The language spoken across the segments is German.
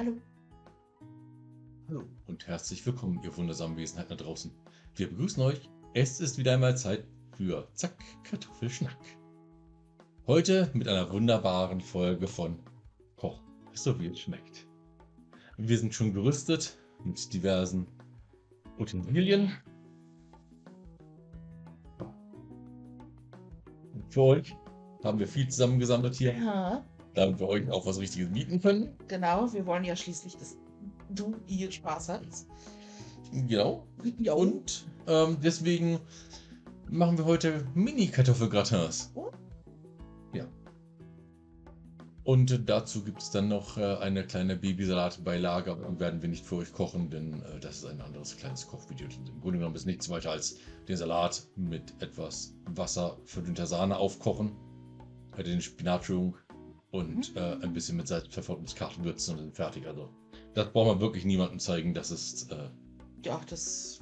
Hallo. Hallo und herzlich willkommen, ihr wundersamen Wesenheit da draußen. Wir begrüßen euch. Es ist wieder einmal Zeit für Zack Kartoffelschnack. Heute mit einer wunderbaren Folge von Koch, so wie es schmeckt. Wir sind schon gerüstet mit diversen Utensilien. Für euch haben wir viel zusammengesammelt hier, Ja, damit wir euch auch was Richtiges bieten können. genau. Wir wollen ja schließlich, dass du ihr Spaß hast. Genau. Ja, Und ähm, deswegen machen wir heute Mini-Kartoffelgratins. Oh. Ja. Und dazu gibt es dann noch äh, eine kleine Babysalatbeilage, aber werden wir nicht für euch kochen, denn äh, das ist ein anderes kleines Kochvideo. Im Grunde genommen ist nichts weiter als den Salat mit etwas Wasser, verdünnter Sahne aufkochen, äh, den Spinatschung und äh, ein bisschen mit Salz, Pfeffer und dann fertig. Also das braucht man wirklich niemandem zeigen, das ist äh, ja das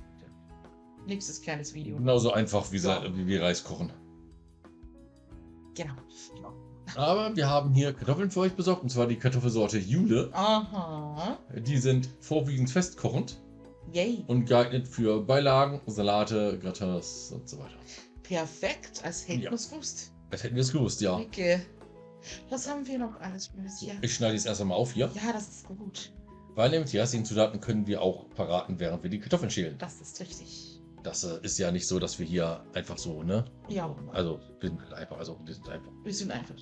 nächstes kleines Video. Genauso einfach wie, Ja. wie wir Reis kochen. Genau. genau. Aber wir haben hier Kartoffeln für euch besorgt, und zwar die Kartoffelsorte Jule. Aha. Die sind vorwiegend festkochend Yay. und geeignet für Beilagen, Salate, Gratins und so weiter. Perfekt. Als hätten Ja. wir es gewusst. Das hätten wir es gewusst, ja. Okay. Was haben wir noch alles hier? Ich schneide es erst einmal auf hier, Ja, das ist gut. weil nämlich die restlichen Zutaten können wir auch verraten, während wir die Kartoffeln schälen. Das ist richtig. Das äh, ist ja nicht so, dass wir hier einfach so, ne? Ja, Also, wir sind halt einfach, also, wir sind einfach. wir sind einfach.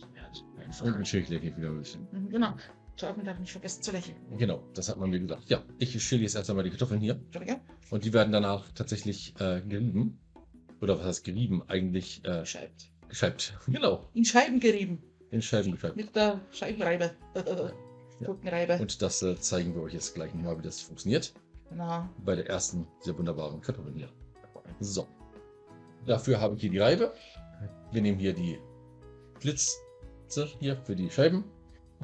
Und ein Schälchen wieder ein bisschen. Mhm, Genau. Torben darf nicht vergessen zu lächeln. Genau, das hat man mir gesagt. Ja, ich schäle jetzt erst einmal die Kartoffeln hier. Entschuldige. Und die werden danach tatsächlich äh, gerieben. Oder was heißt gerieben? Eigentlich äh, Gescheibt. gescheibt. Genau, In Scheiben gerieben. In Scheiben gescheibt. Mit der Scheibenreibe. Gurkenreibe. Und das äh, zeigen wir euch jetzt gleich nochmal, wie das funktioniert. Genau. Bei der ersten sehr wunderbaren Kartoffeln hier. So. Dafür habe ich hier die Reibe. Wir nehmen hier die Blitze hier für die Scheiben.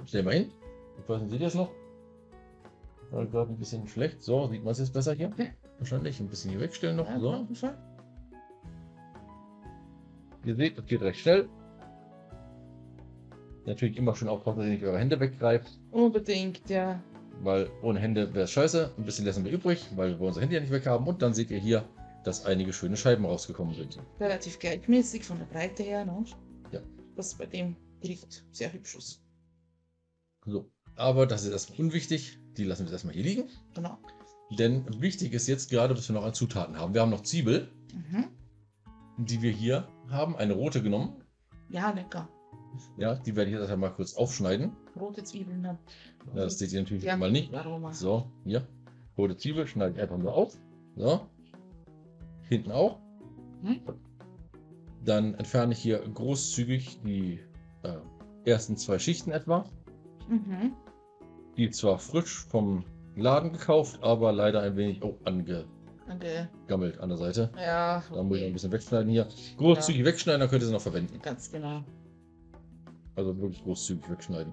Stellen wir hin. Ich weiß nicht, seht ihr das noch? War gerade ein bisschen schlecht. So, sieht man es jetzt besser hier? Wahrscheinlich ein bisschen hier wegstellen noch. Ja, So. Ihr seht, das geht recht schnell. Natürlich immer schön aufpassen, dass ihr nicht eure Hände weggreift, Unbedingt, ja. weil ohne Hände wäre es scheiße. Ein bisschen lassen wir übrig, weil wir unsere Hände ja nicht weghaben. Und dann seht ihr hier, dass einige schöne Scheiben rausgekommen sind. Relativ gleichmäßig von der Breite her, ne? Ja. Was bei dem Gericht sehr hübsch ist. So. Aber das ist erstmal unwichtig. Die lassen wir erstmal hier liegen. Genau. Denn wichtig ist jetzt gerade, was wir noch an Zutaten haben. Wir haben noch Zwiebel, Mhm. die wir hier haben. Eine rote genommen. Ja, lecker. Ja, die werde ich jetzt einmal kurz aufschneiden. Rote Zwiebeln. Ne? Ja, das seht ihr natürlich Ja, mal nicht. Aroma. So, hier. Rote Zwiebel schneide ich einfach nur auf. So. Hinten auch. Mhm. Dann entferne ich hier großzügig die äh, ersten zwei Schichten etwa. Mhm. Die zwar frisch vom Laden gekauft, aber leider ein wenig oh, angegammelt Danke. an der Seite. Ja, Da muss ich noch ein okay. bisschen wegschneiden hier. Großzügig wegschneiden, dann könnt ihr sie noch verwenden. Ganz genau. Also wirklich großzügig wegschneiden.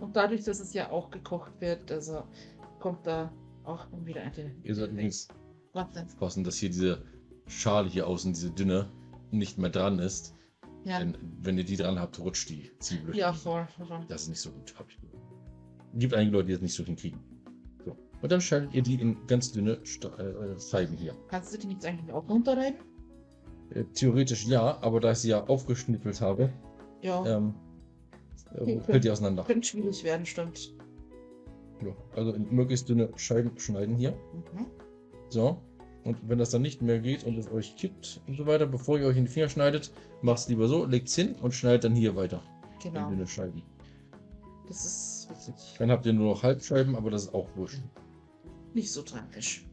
Und dadurch, dass es ja auch gekocht wird, also kommt da auch wieder eine. Ihr sollt übrigens Warte. aufpassen, dass hier diese Schale hier außen, diese dünne, nicht mehr dran ist. Ja. Denn wenn ihr die dran habt, rutscht die Zwiebel. Ja, voll. voll. Das ist nicht so gut, habe ich gehört. Gibt einige Leute, die das nicht so hinkriegen. So. Und dann schneidet ihr die in ganz dünne Sta äh, Scheiben hier. Kannst du die nicht eigentlich auch runterreiben? Äh, theoretisch ja, aber da ich sie ja aufgeschnippelt habe, Ja. ähm, äh, fällt die auseinander. Könnte schwierig werden, stimmt. Ja. Also in möglichst dünne Scheiben schneiden hier. Mhm. So. Und wenn das dann nicht mehr geht und es euch kippt und so weiter, bevor ihr euch in die Finger schneidet, macht es lieber so, legt es hin und schneidet dann hier weiter in Genau. dünne Scheiben. Das ist wirklich Dann habt ihr nur noch Halbscheiben, aber das ist auch wurscht. nicht so tragisch.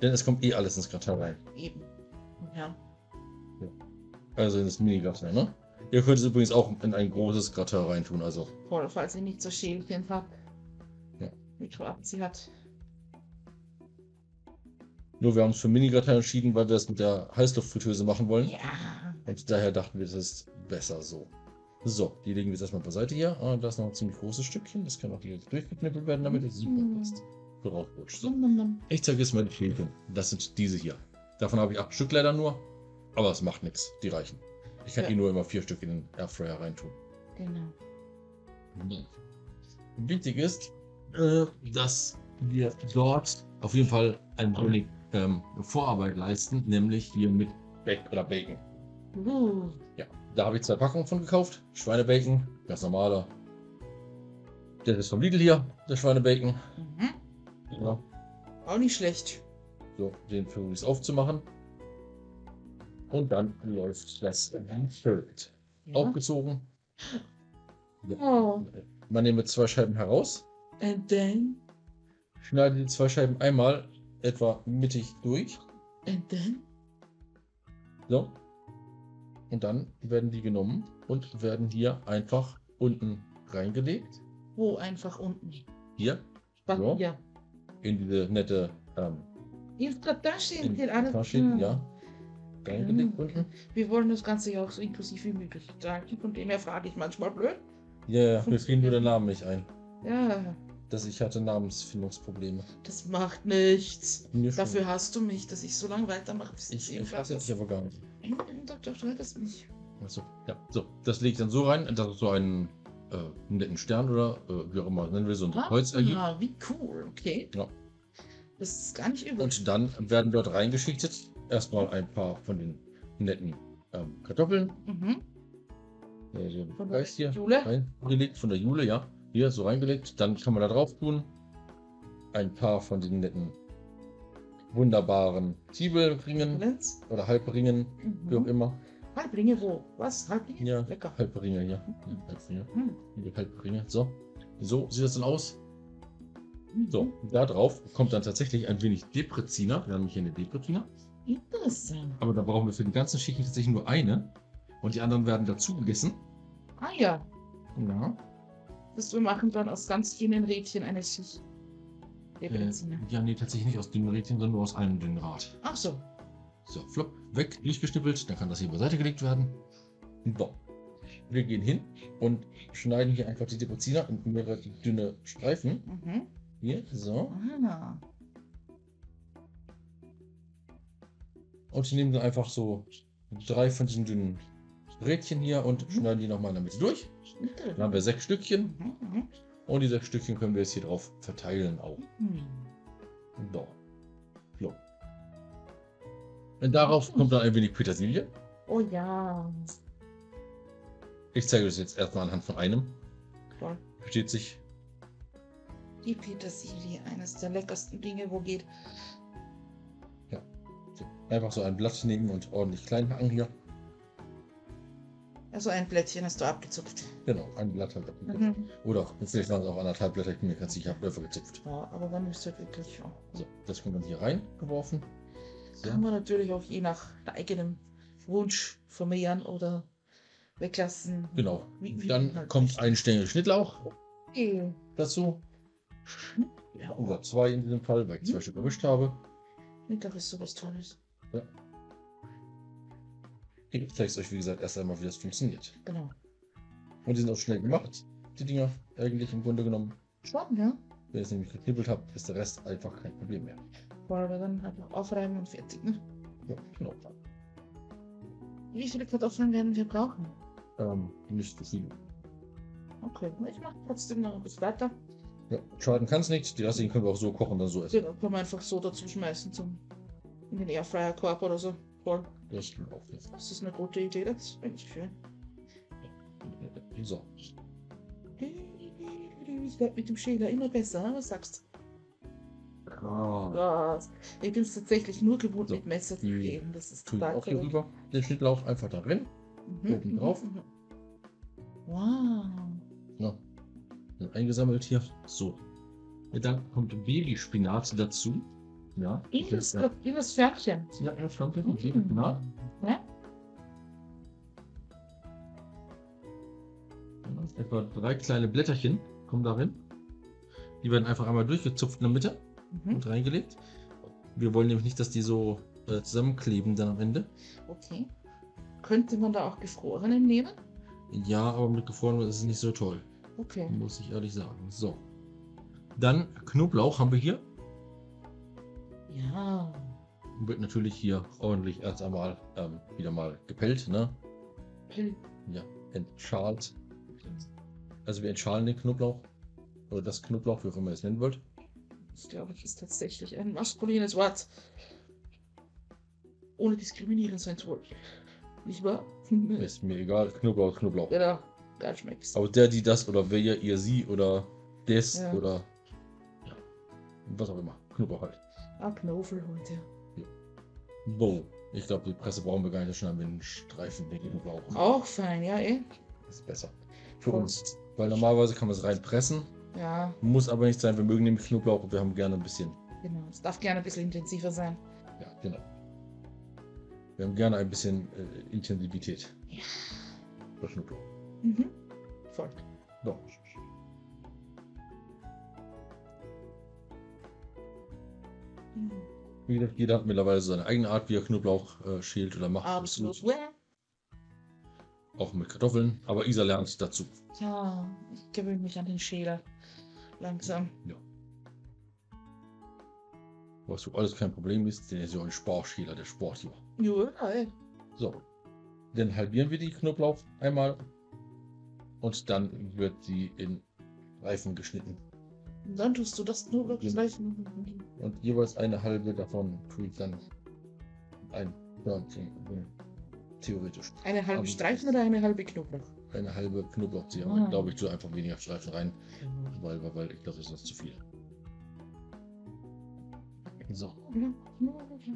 Denn es kommt eh alles ins Gratin rein. Eben. Ja. Also in das Mini-Gratin, ne? Ihr könnt es übrigens auch in ein großes Gratin reintun, also. Voll, falls ihr nicht so Schälchen habt. Ja. Mit sie hat. Nur wir haben uns für Mini-Gratin entschieden, weil wir es mit der Heißluftfritteuse machen wollen. Ja. Und daher dachten wir, das ist besser so. So, die legen wir jetzt erstmal beiseite hier. Ah, da ist noch ein ziemlich großes Stückchen. Das kann auch direkt durchgeknippelt werden, damit es super Mhm. passt. Rausrutscht. So. Ich zeige jetzt mal die Schälchen. Das sind diese hier. Davon habe ich acht Stück leider nur. Aber es macht nichts. Die reichen. Ich kann Ja. eh nur immer vier Stück in den Airfryer reintun. Genau. wichtig ist, äh, dass wir dort auf jeden Fall ein wenig ähm, Vorarbeit leisten, nämlich hier mit Back oder Bacon. Uh, Ja, da habe ich zwei Packungen von gekauft. Schweinebacon, ganz normaler. Der ist vom Lidl hier, der Schweinebacon. mhm. Ja, Auch nicht schlecht. so, den versuche ich aufzumachen. Und dann läuft das Feld. Ja. Aufgezogen. Oh. Man nehme zwei Scheiben heraus, And then, schneide die zwei Scheiben einmal etwa mittig durch. and then. So. Und dann werden die genommen und werden hier einfach unten reingelegt. Wo einfach unten. Hier Was So. hier? in diese nette ähm, In der Tasche, in die. Tasche, Hm. ja. Reingelegt Mhm. unten. Wir wollen das Ganze ja auch so inklusiv wie möglich tragen. Von dem her frage ich manchmal blöd. Ja, mir fiel nur der Name nicht ein. Ja, Dass ich hatte Namensfindungsprobleme. das macht nichts. Dafür hast du mich, dass ich so lange weitermache, bis Ich, ich hasse dich aber gar nicht. Doch, doch, du hattest mich. Achso, ja. So, das lege ich dann so rein, dass so einen äh, netten Stern oder äh, wie auch immer nennen wir so ein Kreuz ergibt. Ah, wie cool, okay. Ja. Das ist gar nicht übel. Und dann werden dort reingeschichtet erstmal ein paar von den netten ähm, Kartoffeln. mhm. Ja, so Von der Geist hier Jule? reingelegt, von der Jule, ja. Hier so reingelegt. Dann kann man da drauf tun. Ein paar von den netten, wunderbaren Zwiebelringen Lenz? oder Halbringen, wie auch Mhm. immer. Halbringe wo? Was? Halbringe? Ja, Lecker. Halbringe, ja. Halbringe. Mhm. Halbringe. So. So sieht das dann aus. So, Mhm. da drauf kommt dann tatsächlich ein wenig Depreziner. Wir haben hier eine Depreziner. Interessant. Aber da brauchen wir für die ganzen Schichten tatsächlich nur eine. Und die anderen werden dazu gegessen. Ah ja, Ja. das wir machen dann aus ganz dünnen Rädchen eine Schicht. Äh, ja, nee, tatsächlich nicht aus dünnen Rädchen, sondern nur aus einem dünnen Rad. Ach so. So, flop, weg, durchgestüppelt. Dann kann das hier beiseite gelegt werden. So. Wir gehen hin und schneiden hier einfach die Depreziner in mehrere dünne Streifen. Mhm. Hier, so. Ah. Und ich nehme dann einfach so drei von diesen dünnen Rädchen hier und Mhm. schneiden die nochmal in der Mitte durch. Dann haben wir sechs Stückchen. Mhm. Mhm. Und die sechs Stückchen können wir jetzt hier drauf verteilen auch. So. So. Und darauf kommt dann ein wenig Petersilie. Oh ja. Ich zeige das jetzt erstmal anhand von einem. Klar. Versteht sich. Die Petersilie, eines der leckersten Dinge, wo geht. Einfach so ein Blatt nehmen und ordentlich klein hacken hier. Also ein Blättchen hast du abgezupft. Genau, ein Blatt halt. Mhm. Oder vielleicht waren es auch anderthalb Blätter, ich bin mir ganz sicher, ich habe Löffel gezupft. Ja, aber dann ist er wirklich. Ja. So, das kommt dann hier reingeworfen. So. Kann man natürlich auch je nach eigenem Wunsch vermehren oder weglassen. Genau. Wie- wie Dann halt kommt ein Stängel Schnittlauch Eh. dazu. Ja, Oder zwei in diesem Fall, weil ich zwei Mhm. Stück erwischt habe. Schnittlauch ist sowas Tolles. Ich zeige es euch, wie gesagt, erst einmal, wie das funktioniert. Genau. Und die sind auch schnell gemacht, die Dinger, eigentlich im Grunde genommen. Schon, ja? Wenn ihr es nämlich geknibbelt habt, ist der Rest einfach kein Problem mehr. Wollen wir dann einfach aufreiben und fertig, ne? Ja, genau. Wie viele Kartoffeln werden wir brauchen? Ähm, nicht zu viel. Okay, ich mache trotzdem noch ein bisschen weiter. Ja, schaden kann es nicht. Die restlichen können wir auch so kochen, dann so essen. Den können wir einfach so dazu schmeißen zum in den Airfryer-Korb oder so. Voll. Das stimmt auch nicht. Das ist eine gute Idee, das finde ich schön. So. Ich werd mit dem Schäler immer besser, was sagst Ah, du? Was? Ich bin es tatsächlich nur gewohnt, So, mit Messer zu die reden. Das ist total auch hier rüber. Den Schnittlauch einfach da drin. Mhm, oben mhm, drauf. mhm. Wow. Ja. Dann eingesammelt hier. So. Und dann kommt Babyspinat dazu. Ja. In das das, ja, in das Pferdchen. ja, ja, schon drin. Mhm. Babyspinat. Ja? Etwa drei kleine Blätterchen kommen darin. Die werden einfach einmal durchgezupft in der Mitte Mhm. und reingelegt. Wir wollen nämlich nicht, dass die so äh, zusammenkleben dann am Ende. Okay. Könnte man da auch gefrorenen nehmen? Ja, aber mit gefroren ist es nicht so toll. Okay. Muss ich ehrlich sagen. So. Dann Knoblauch haben wir hier. Ja. Wird natürlich hier ordentlich erst einmal ähm, wieder mal gepellt, ne? Ja, entschalt. Also wir entschalen den Knoblauch oder das Knoblauch, wie auch immer ihr es nennen wollt. Ich glaube, das ist tatsächlich ein maskulines Wort. Ohne diskriminierend sein zu wollen. Nicht wahr? Ist mir egal, Knoblauch, Knoblauch. Genau, da schmeckt's. Aber der, die, das oder wer, ihr, sie oder des Ja. oder ja, was auch immer. Knoblauch halt. Ah, Knofel heute. So, ich glaube, die Presse brauchen wir gar nicht, schneiden wir einen Streifen den Knoblauch. Auch fein, ja, eh. Ist besser. Für Voll. uns. Weil normalerweise kann man es reinpressen, Ja, muss aber nicht sein. Wir mögen nämlich Knoblauch und wir haben gerne ein bisschen. genau. Es darf gerne ein bisschen intensiver sein. Ja, genau. Wir haben gerne ein bisschen äh, Intensivität. Ja. Bei Knoblauch. Mhm. Voll. So. Gesagt, jeder hat mittlerweile seine eigene Art, wie er Knoblauch äh, schält oder macht. Absolut. Auch mit Kartoffeln. Aber Isa lernt dazu. Ja, ich gewöhne mich an den Schäler. Langsam. Was so alles kein Problem ist, denn er ist ja ein Sparschäler, der Sport hier. Ja, ey. So. Dann halbieren wir die Knoblauch einmal. Und dann wird sie in Reifen geschnitten. Dann tust du das nur wirklich Genau. gleich. Und jeweils eine halbe davon tue ich dann ein Hörnchen. äh, Theoretisch. Eine halbe Aber- Streifen oder eine halbe Knoblauch? Eine halbe Knoblauchzehe. Ah. Aber glaube ich, tue einfach weniger Streifen rein, weil, weil, weil ich glaube, das ist sonst zu viel. So.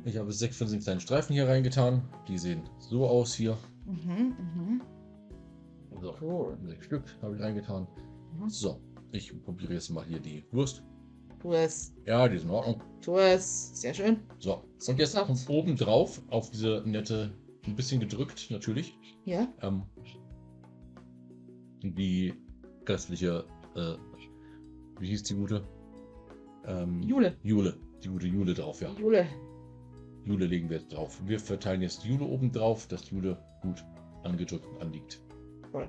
Ich habe sechs von diesen kleinen Streifen hier reingetan. Die sehen so aus hier. Mhm, mhm. So. Cool. Sechs Stück habe ich reingetan. Mhm. So. Ich probiere jetzt mal hier die Wurst. Tu es. Ja, die ist in Ordnung. Tu es. Sehr schön. So. Und jetzt kommt oben drauf auf diese nette, ein bisschen gedrückt natürlich, Ja. ähm, die restliche, äh, wie hieß die gute? Ähm, Jule. Jule. Die gute Jule drauf, ja. Jule. Jule legen wir jetzt drauf. Wir verteilen jetzt Jule oben drauf, dass Jule gut angedrückt und anliegt. Voll.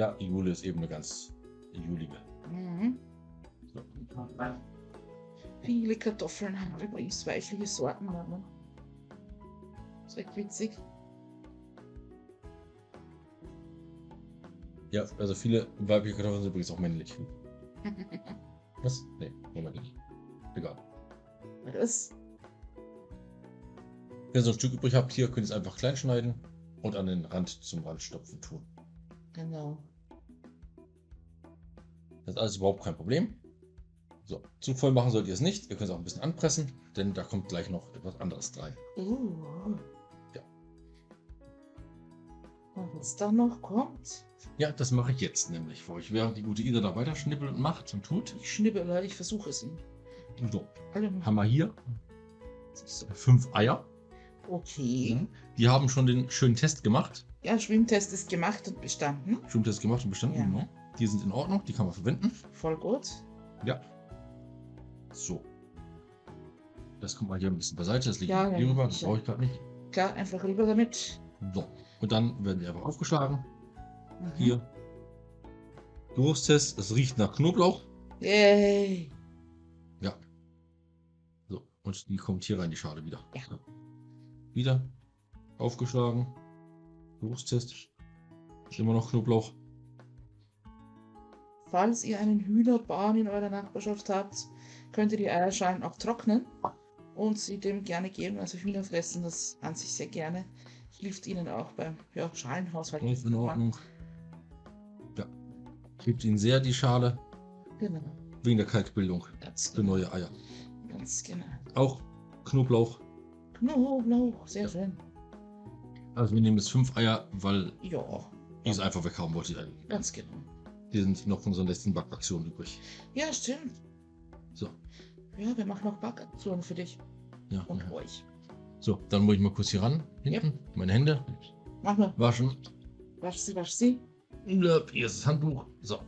Ja, Jule ist eben eine ganz julige. Mhm. So. Viele Kartoffeln haben übrigens weichliche Sorten. Ne? Das ist echt witzig. Ja, also viele weibliche Kartoffeln sind übrigens auch männlich. Was? Nee, Moment nicht. Egal. Das. Wenn ihr so ein Stück übrig habt, hier könnt ihr es einfach klein schneiden und an den Rand zum Randstopfen tun. Genau. Das ist alles überhaupt kein Problem. So, zu voll machen sollt ihr es nicht. Ihr könnt es auch ein bisschen anpressen, denn da kommt gleich noch etwas anderes rein. Uh. Ja. Und was da noch kommt, Ja, das mache ich jetzt nämlich für euch, während die gute Ida da weiter schnippelt und macht und tut. ich schnibbele, ich versuche es ihm. So, haben wir hier fünf Eier. Okay. Die haben schon den schönen Test gemacht. Ja, Schwimmtest ist gemacht und bestanden. Schwimmtest gemacht und bestanden. Ja. Genau. Die sind in Ordnung, die kann man verwenden. Voll gut. Ja. So. Das kommt mal hier ein bisschen beiseite. Das liegt Ja, hier ja, rüber. Das brauche ich gerade nicht. Klar, einfach rüber damit. So. Und dann werden die einfach aufgeschlagen. Mhm. Hier. Geruchstest. Es riecht nach Knoblauch. Yay. Ja. So. Und die kommt hier rein, die Schale wieder. Ja. So. Wieder. Aufgeschlagen. Geruchstest. Ist immer noch Knoblauch. Falls ihr einen Hühnerbarn in eurer Nachbarschaft habt, könnt ihr die Eierschalen auch trocknen und sie dem gerne geben. Also Hühner fressen das an sich sehr gerne. Hilft ihnen auch beim ja, Schalenhaushalt. Ist in Ordnung. Ja. Hebt ihnen sehr die Schale. Genau, Wegen der Kalkbildung. ganz Für genau. neue Eier. Ganz genau. Auch Knoblauch. Knoblauch, sehr Ja. schön. Also wir nehmen jetzt fünf Eier, weil Ja, ich es einfach weghauen wollte. ganz genau. Die sind noch von unserer letzten Backaktion übrig. Ja, stimmt. So. Ja, wir machen noch Backaktionen für dich Ja. und ja. euch. So, dann muss ich mal kurz hier ran. Hinten. Meine Hände Mach mal. waschen. Wasch sie, wasch sie. Ja, Hier ist das Handbuch. So.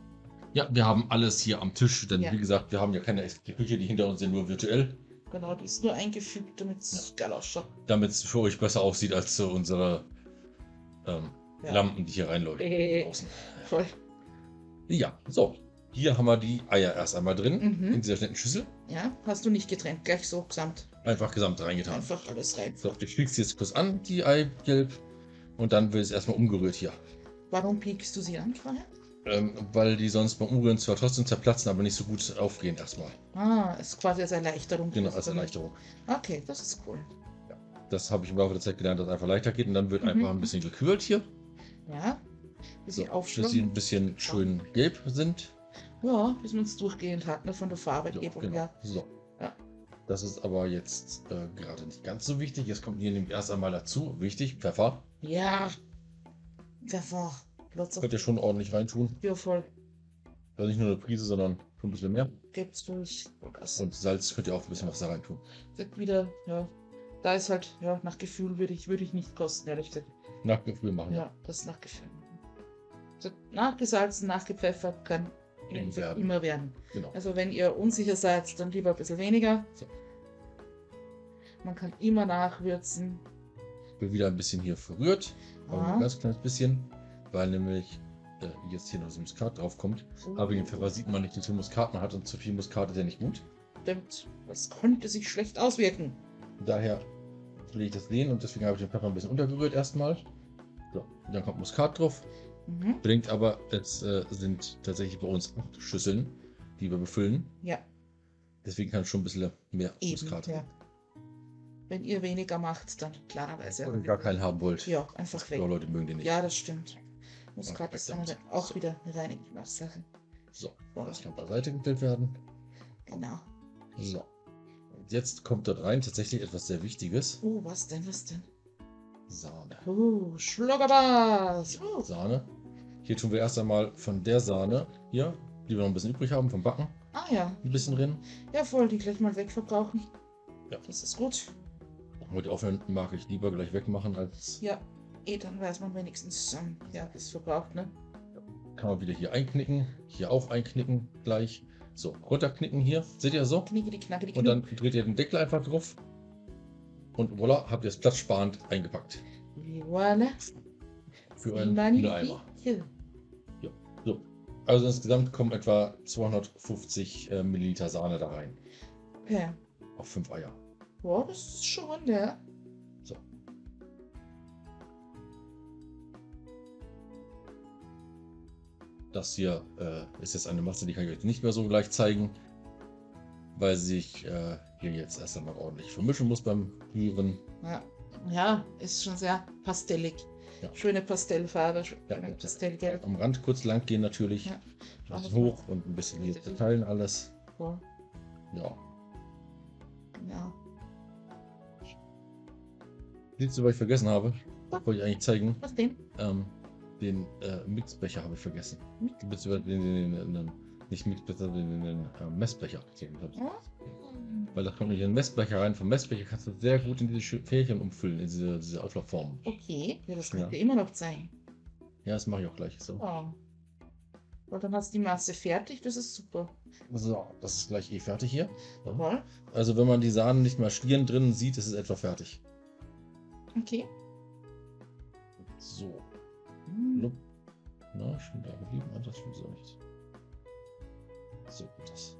Ja, wir haben alles hier am Tisch, denn Ja. wie gesagt, wir haben ja keine Küche, die hinter uns sind nur virtuell, Genau, die ist nur eingefügt, damit es geil ausschaut. damit es für euch besser aussieht als so unsere ähm, Ja. Lampen, die hier reinleuchten. Äh, Außen. voll. Ja, so. Hier haben wir die Eier erst einmal drin, Mhm. in dieser netten Schüssel. Ja, hast du nicht getrennt, gleich so gesamt. Einfach gesamt reingetan. Einfach alles rein. So, ich schmieg's jetzt kurz an, die Eigelb. Und dann wird es erstmal umgerührt hier. Warum piekst du sie an vorher? Ähm, weil die sonst beim Umrühren zwar trotzdem zerplatzen, aber nicht so gut aufgehen erstmal. Ah, ist quasi als Erleichterung. Genau, als Erleichterung. Okay, das ist cool. Das habe ich im Laufe der Zeit gelernt, dass es einfach leichter geht und dann wird Mhm. einfach ein bisschen gekühlt hier, Ja. Bis sie so, bis sie ein bisschen schön gelb sind. Ja, bis man es durchgehend hat, ne, von der So, Farbgebung genau. her. So. Ja. Das ist aber jetzt äh, gerade nicht ganz so wichtig. Jetzt kommt hier nämlich erst einmal dazu, wichtig, Pfeffer. Ja. Pfeffer. Lotzer. Könnt ihr schon ordentlich reintun. Ja, voll. Also nicht nur eine Prise, sondern schon ein bisschen mehr. Gibt's durch. Und Salz könnt ihr auch ein bisschen was da reintun. wird wieder, ja. Da ist halt, ja, nach Gefühl würde ich, würde ich nicht kosten, ehrlich gesagt. Nach Gefühl machen, ja. Ja, das ist nach Gefühl. So, nachgesalzen, nachgepfeffert kann werden. immer werden. Genau. Also wenn ihr unsicher seid, dann lieber ein bisschen weniger. So. Man kann immer nachwürzen. Wird wieder ein bisschen hier verrührt. Aber ein ganz kleines bisschen. Weil nämlich äh, jetzt hier noch das Muskat drauf kommt. Aber Pfeffer sieht man nicht, wie viel Muskat man hat. Und zu viel Muskat ist ja nicht gut. Stimmt. Das könnte sich schlecht auswirken. Daher will ich das sehen und deswegen habe ich den Pfeffer ein bisschen untergerührt erstmal. So, dann kommt Muskat drauf. Mhm. Bringt aber, es äh, sind tatsächlich bei uns acht Schüsseln, die wir befüllen. Ja, Deswegen kann schon ein bisschen mehr eben. Ja. Wenn ihr weniger macht, dann klarerweise. Oder gar keinen haben wollt. Ja, einfach weg. Ja, Leute mögen den nicht. Ja, das stimmt. Muskat ist dann auch wieder eine reine Geschmackssache. So, So, das kann beiseite gestellt werden. Genau. So. Und jetzt kommt dort rein tatsächlich etwas sehr Wichtiges. Oh, was denn, was denn? Sahne. Oh, Schluggerbars. Oh. Sahne. Hier tun wir erst einmal von der Sahne hier, die wir noch ein bisschen übrig haben, vom Backen, Ah ja. ein bisschen drin. Ja, voll, die gleich mal wegverbrauchen. Ja. Das ist gut. Mit aufhören mag ich lieber gleich wegmachen, als Ja, eh, dann weiß man wenigstens, ähm, ja, ist verbraucht, ne? kann man wieder hier einknicken. Hier auch einknicken gleich. So, runterknicken hier. Seht ihr so? Knicke die Knacke die Und dann dreht ihr den Deckel einfach drauf. Und voilà, habt ihr es platzsparend eingepackt. Voilà. Für einen. Eimer. So. Also insgesamt kommen etwa 250 äh, Milliliter Sahne da rein. Ja. Auf 5 Eier. Boah, das ist schon, ja. So. Das hier äh, ist jetzt eine Masse, die kann ich euch nicht mehr so gleich zeigen, weil sich äh, hier jetzt erst einmal ordentlich vermischen muss beim Rühren. Ja, ja ist schon sehr pastellig. Ja. Schöne Pastellfarbe, schöne Ja, ja. Pastellgelb. Am Rand kurz lang gehen natürlich. Ja. Bisschen hoch und ein bisschen hier verteilen alles. Boah, Ja. genau. Siehst du, was ich vergessen habe? Wollte ich eigentlich zeigen. Was denn? Ähm, den äh, Mixbecher habe ich vergessen. Mix- Beziehungsweise den, den, den, den nicht Mixbecher, den, den, den äh, Messbecher. Ja. Weil da kommt nicht in den Messbecher rein. Vom Messbecher kannst du sehr gut in diese Fährchen umfüllen, in diese, diese Auflaufform. Okay, ja, das Ja. könnte immer noch sein. Ja, das mache ich auch gleich. So. Ja. Weil dann hast du die Masse fertig, das ist super. so, das ist gleich eh fertig hier. Ja. Also wenn man die Sahne nicht mal stieren drin sieht, ist es etwa fertig. Okay. So. Hm. Na, ich bin da geblieben. Ah, Das stimmt so nicht. So, das.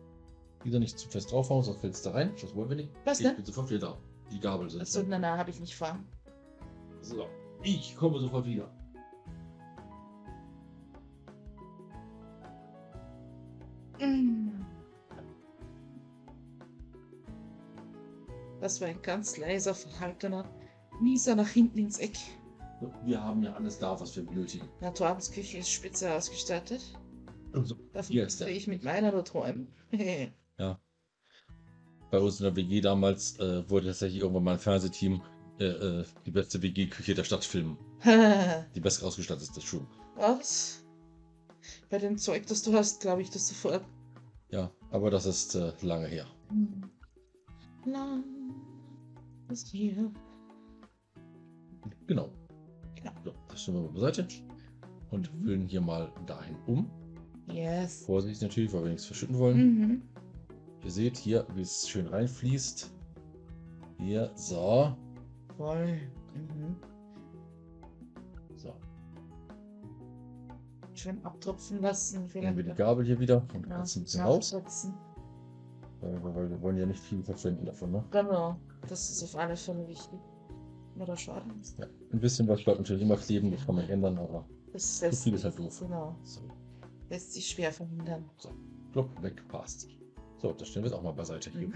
Wieder nicht zu fest draufhauen, sonst fällt es da rein. Das wollen wir nicht. Was Ich denn? bin sofort wieder da. Die Gabel sind. Achso, na, na, habe ich nicht vor. So. Ich komme sofort wieder. Mm. Das war ein ganz leiser, verhaltener Nieser nach hinten ins Eck. Wir haben ja alles da, was wir benötigen. Ja, Torbens Küche ist spitze ausgestattet. Also, Davon er. ich mit meiner nur träumen. bei uns in der WG damals äh, wurde tatsächlich irgendwann mal ein Fernsehteam äh, äh, die beste WG-Küche der Stadt filmen. Die best ausgestattete schon. Was? Bei dem Zeug, das du hast, glaube ich das sofort. Ja, aber das ist äh, lange her. Hm. Lang ist hier. Genau. Genau. So, das stellen wir mal beiseite. Und Mhm. füllen hier mal dahin um. Yes. Vorsichtig natürlich, weil wir nichts verschütten wollen. Mhm. Ihr seht hier, wie es schön reinfließt. Hier, so. Voll. Mhm. So. Schön abtropfen lassen. Nehmen wir die Gabel hier wieder und ja, ein bisschen raus. Weil, wir wollen ja nicht viel verschwenden davon, ne? Genau. Das ist auf alle Fälle wichtig. Oder schade. Ja. Ein bisschen was bleibt natürlich immer kleben, das kann man ändern, aber Das Zu viel ist halt doof. genau, So, lässt sich schwer verhindern. plopp, weg, passt. So, das stellen wir jetzt auch mal beiseite hier. Mhm.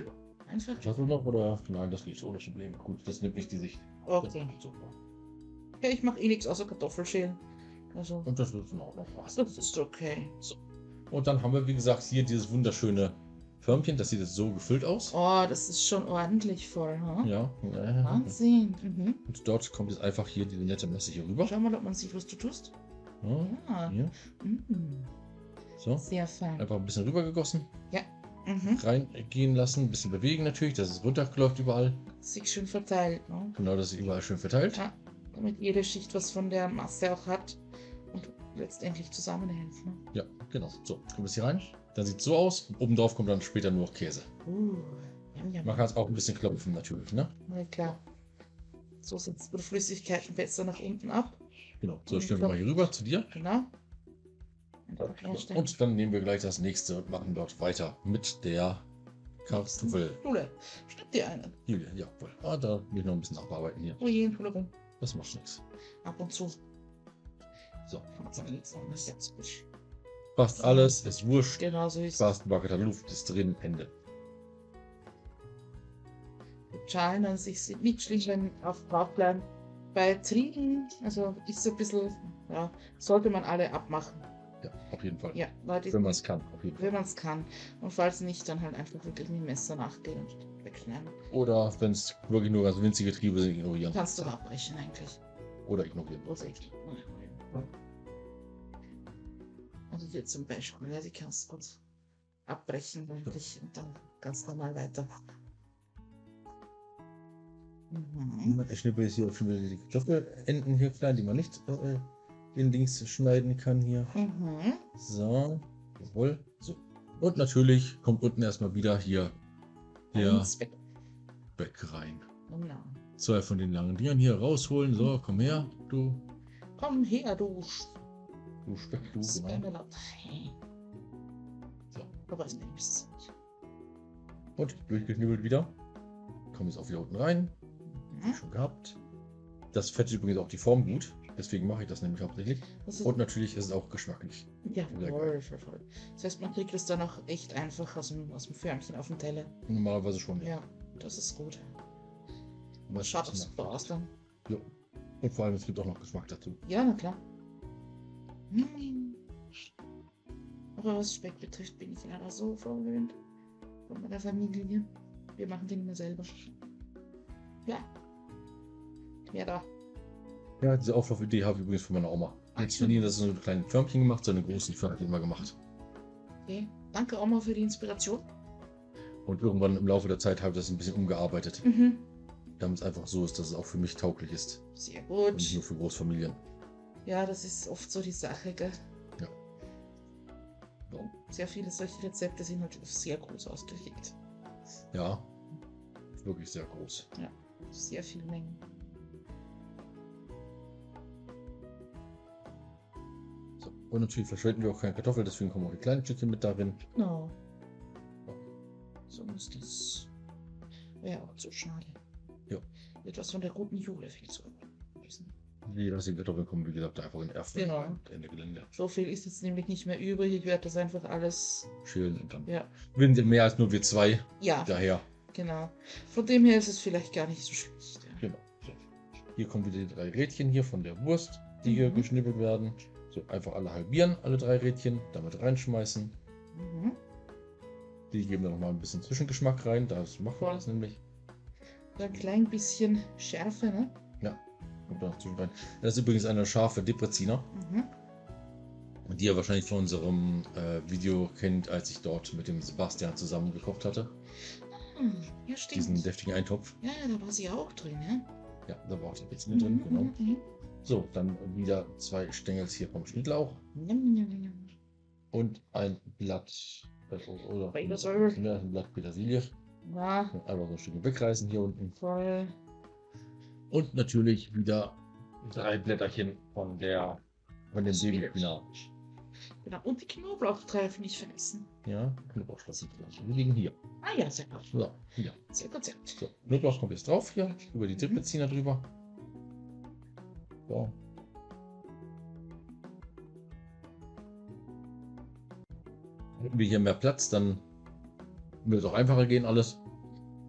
Einfach. Hast du noch oder? Nein, das geht ohne Problem. Gut, das nimmt nicht die Sicht. Okay. So. Ja, ich mache eh nichts außer Kartoffelschälen. Also, Und das wird in Ordnung. Passt. das ist okay. Und dann haben wir, wie gesagt, hier dieses wunderschöne Förmchen. Das sieht jetzt so gefüllt aus. Oh, das ist schon ordentlich voll, hm? Ja. ja. Wahnsinn. Mhm. Und dort kommt jetzt einfach hier diese nette Messe hier rüber. Schau mal, ob man sieht, was du tust. Ja, Ja. Mhm. So. Sehr fein. Einfach ein bisschen rübergegossen. Mhm. Reingehen lassen. Ein bisschen bewegen natürlich, dass es runterläuft überall. Sich schön verteilt, ne? Genau, dass es überall schön verteilt. Ja, damit jede Schicht was von der Masse auch hat und letztendlich zusammenhält. Ne? Ja, genau. So, kommt es hier rein. Dann sieht es so aus. Oben drauf kommt dann später nur noch Käse. Uh, jam, jam. Man kann es auch ein bisschen klopfen natürlich, ne? Na klar. So sind die Flüssigkeiten besser nach unten ab. Genau. So, stellen wir mal hier rüber zu dir. Genau. Einfach reinstellen. Und dann nehmen wir gleich das nächste und machen dort weiter mit der Kartoffel. Jule, schnipp dir einen. Julia, jawohl. Ah, da will ich noch ein bisschen nachbearbeiten hier. Oh je, Entschuldigung. Das macht nichts. Ab und zu. So, fast alles ist wurscht. Genau so ist es. Fast Bucket Luft ist drin, Ende. Schalen an sich sind nicht schlimm, wenn auf drauf bleiben. Bei Trieben, also ist so ein bisschen, ja, sollte man alle abmachen. Ja, auf jeden Fall. Ja, weil die Wenn man es kann, auf jeden Fall. wenn man es kann. Und falls nicht, dann halt einfach wirklich mit dem Messer nachgehen und wegschneiden. Oder wenn es wirklich nur ganz winzige Triebe sind, ignorieren. Kannst du abbrechen eigentlich. Oder ignorieren. Oder ich. Also hier zum Beispiel, ja, die kannst du kurz abbrechen eigentlich und dann ganz normal weiter. Mhm. Ich schnippe jetzt hier auch schon wieder die Kartoffelenden hier klein, die man nicht äh, in Dings schneiden kann hier. Mhm. So, jawohl. So. Und natürlich kommt unten erstmal wieder hier der. Speck rein. Genau. Zwei von den langen Dingern hier rausholen. So, komm her, du, Komm her, du du Speck, du, genau. So. Nicht. Und durchgeschnibbelt wieder. Kommt jetzt auch wieder unten rein. Mhm. Schon gehabt. Das fettet übrigens auch die Form gut. Deswegen mache ich das nämlich hauptsächlich. Das Und natürlich ist es auch geschmacklich. ja, voll, voll, voll. Das heißt, man kriegt es dann auch echt einfach aus dem, aus dem Förmchen auf den Teller. Normalerweise schon. Ja, das ist gut. Aber es Schaut auch super aus dann. Ja. Und vor allem, es gibt auch noch Geschmack dazu. Ja, na klar. Hm. Aber was Speck betrifft, bin ich leider so verwöhnt von meiner Familie. Wir machen den immer selber. Ja. Ja, da. Ja, diese Auflaufidee habe ich übrigens von meiner Oma. Jetzt von ihr das so eine kleinen Förmchen gemacht, so eine großen Förmchen immer gemacht. Okay. Danke, Oma, für die Inspiration. Und irgendwann im Laufe der Zeit habe ich das ein bisschen umgearbeitet, Mhm. damit es einfach so ist, dass es auch für mich tauglich ist. Sehr Und nicht gut. nur für Großfamilien. Ja, das ist oft so die Sache, gell? Ja. Ja, Sehr viele solche Rezepte sind halt sehr groß ausgelegt. Ja. Wirklich sehr groß. Sehr viel Mengen. Und natürlich verschwenden wir auch keine Kartoffeln, deswegen kommen auch die kleinen Stückchen mit darin. Genau. So muss das. Wäre auch zu schade. Ja. Etwas von der guten Jule viel zu wissen. Die restlichen Kartoffeln kommen, wie gesagt, einfach in Erfen Genau. Ende Gelände. So viel ist jetzt nämlich nicht mehr übrig. Ich werde das einfach alles. Schälen und dann. Ja. Wir sind mehr als nur wir zwei. Ja, Daher. genau. Von dem her ist es vielleicht gar nicht so schlecht. Ja. Genau. Hier kommen wieder die drei Rädchen hier von der Wurst, die hier Mhm. geschnippelt werden. So, einfach alle halbieren, alle drei Rädchen, damit reinschmeißen. Mhm. Die geben dann nochmal ein bisschen Zwischengeschmack rein. Das machen wir Voll. das nämlich. Ein klein bisschen Schärfe, ne? Kommt da noch zwischen rein. Das ist übrigens eine scharfe Depreziner, Mhm. die ihr wahrscheinlich von unserem äh, Video kennt, als ich dort mit dem Sebastian zusammen gekocht hatte. Hm, Ja, stimmt. Diesen deftigen Eintopf. Ja, da war sie auch drin, ja? Ja, da war auch Depreziner drin, genau. Mhm, mhm, So, dann wieder zwei Stängels hier vom Schnittlauch mhm. Und ein Blatt oder Petersilie. Ja, ein Blatt Petersilie. Ja, Einfach so ein Stück wegreißen hier unten. voll. Und natürlich wieder drei Blätterchen von der von dem Babyspinat. Genau. Und die Knoblauchtreifen nicht vergessen. Ja, Knoblauchschlossen. Die liegen hier. Ah ja, sehr gut. So, hier. Sehr gut, sehr gut. So, Knoblauch kommt jetzt drauf hier, über die Mhm. Dippeziner drüber. So. Hätten wir hier mehr Platz, dann würde es auch einfacher gehen alles.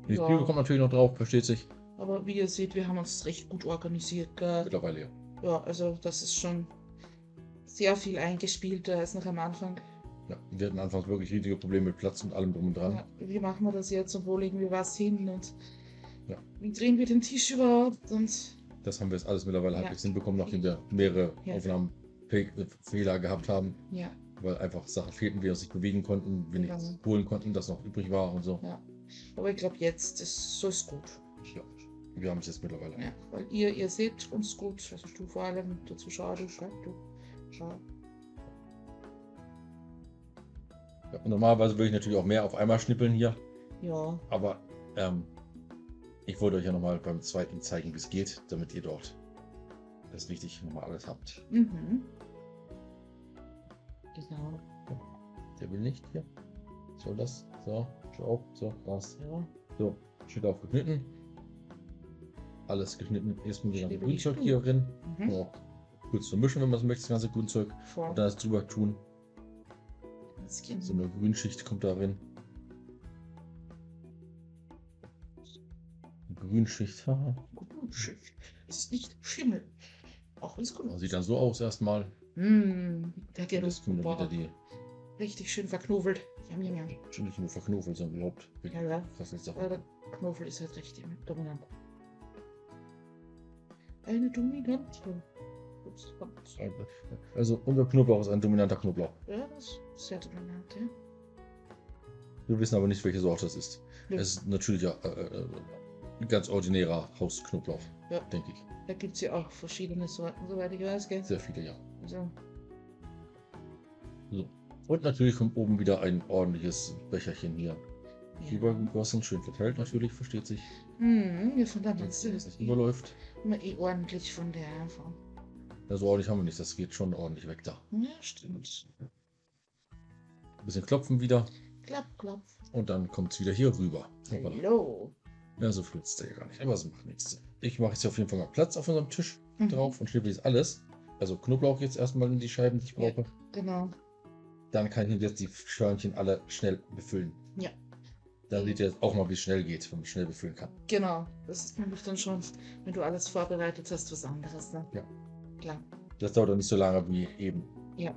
Die ja. Züge kommen natürlich noch drauf, versteht sich. Aber wie ihr seht, wir haben uns recht gut organisiert. Gell? Mittlerweile ja. Ja, also das ist schon sehr viel eingespielter äh, als noch am Anfang. Ja, wir hatten anfangs wirklich riesige Probleme mit Platz und allem drum und dran. Ja, wie machen wir das jetzt und wo legen wir was hin und ja. wie drehen wir den Tisch überhaupt und das haben wir jetzt alles mittlerweile Ja. halbwegs hinbekommen, nachdem wir mehrere Ja. Aufnahmen Fe- Fehler gehabt haben, ja, weil einfach Sachen fehlten, wir uns nicht bewegen konnten, wir Ja. nichts holen konnten, das noch übrig war und so. ja. Aber ich glaube jetzt ist so ist gut. Ja. Wir haben es jetzt mittlerweile. Ja, weil ihr, ihr seht uns gut, also du vor allem, der Zuschauer, du schau, du schau. Ja, normalerweise würde ich natürlich auch mehr auf einmal schnippeln hier, Ja, aber ähm, ich wollte euch ja nochmal beim zweiten zeigen, wie es geht, damit ihr dort das richtig nochmal alles habt. mhm. Genau, Der will nicht hier. So, das. So, schau auf. So, das. ja. So, steht auf geschnitten. Alles geschnitten. Erstmal das ganze Grünzeug hier drin. Mhm. Noch kurz zu mischen, wenn man es möchte, das ganze Grünzeug. Voll. Und dann das drüber tun. So eine Grünschicht kommt da Grünschicht. Schiff. Es ist nicht Schimmel. Auch wenn es gut Sieht dann so aus erstmal. Mm, der kommen dann Boah, wieder die. richtig schön verknobelt. Jam, jam, jam. Schon nicht nur verknofelt, sondern überhaupt. Ja, ja. Das ist Aber der Knoffel ist halt richtig dominant. Eine dominante. Also unser Knoblauch ist ein dominanter Knoblauch. Ja, das ist sehr dominant, ja. Wir wissen aber nicht, welche Sorte es ist. Nö. Es ist natürlich ja, äh, äh, ein ganz ordinärer Hausknoblauch, Ja. denke ich. Da gibt es ja auch verschiedene Sorten, soweit ich weiß, gell? Sehr viele, ja. Also, So. Und natürlich kommt oben wieder ein ordentliches Becherchen hier ja. übergegossen, schön verteilt natürlich, versteht sich, Hm, ja, von da dass meinst du, es das nicht überläuft. immer eh ordentlich von der Anfang. Ja, so ordentlich haben wir nicht, das geht schon ordentlich weg da. Ja, stimmt. Ein bisschen klopfen wieder Klapp, klapp. und dann kommt es wieder hier rüber. Hoppala. Hallo. Ja, so flitzt der ja gar nicht, aber es macht nichts. Ich mache jetzt auf jeden Fall mal Platz auf unserem Tisch Mhm. drauf und schnippel jetzt alles. Also Knoblauch jetzt erstmal in die Scheiben, die ich Ja. brauche. Genau. Dann kann ich jetzt die Schörnchen alle schnell befüllen. Ja. Da seht ihr jetzt auch mal, wie es schnell geht, wenn man schnell befüllen kann. Genau. Das ist nämlich dann schon, wenn du alles vorbereitet hast, was anderes. Ne? Ja. Klar. Das dauert dann nicht so lange wie eben. Ja.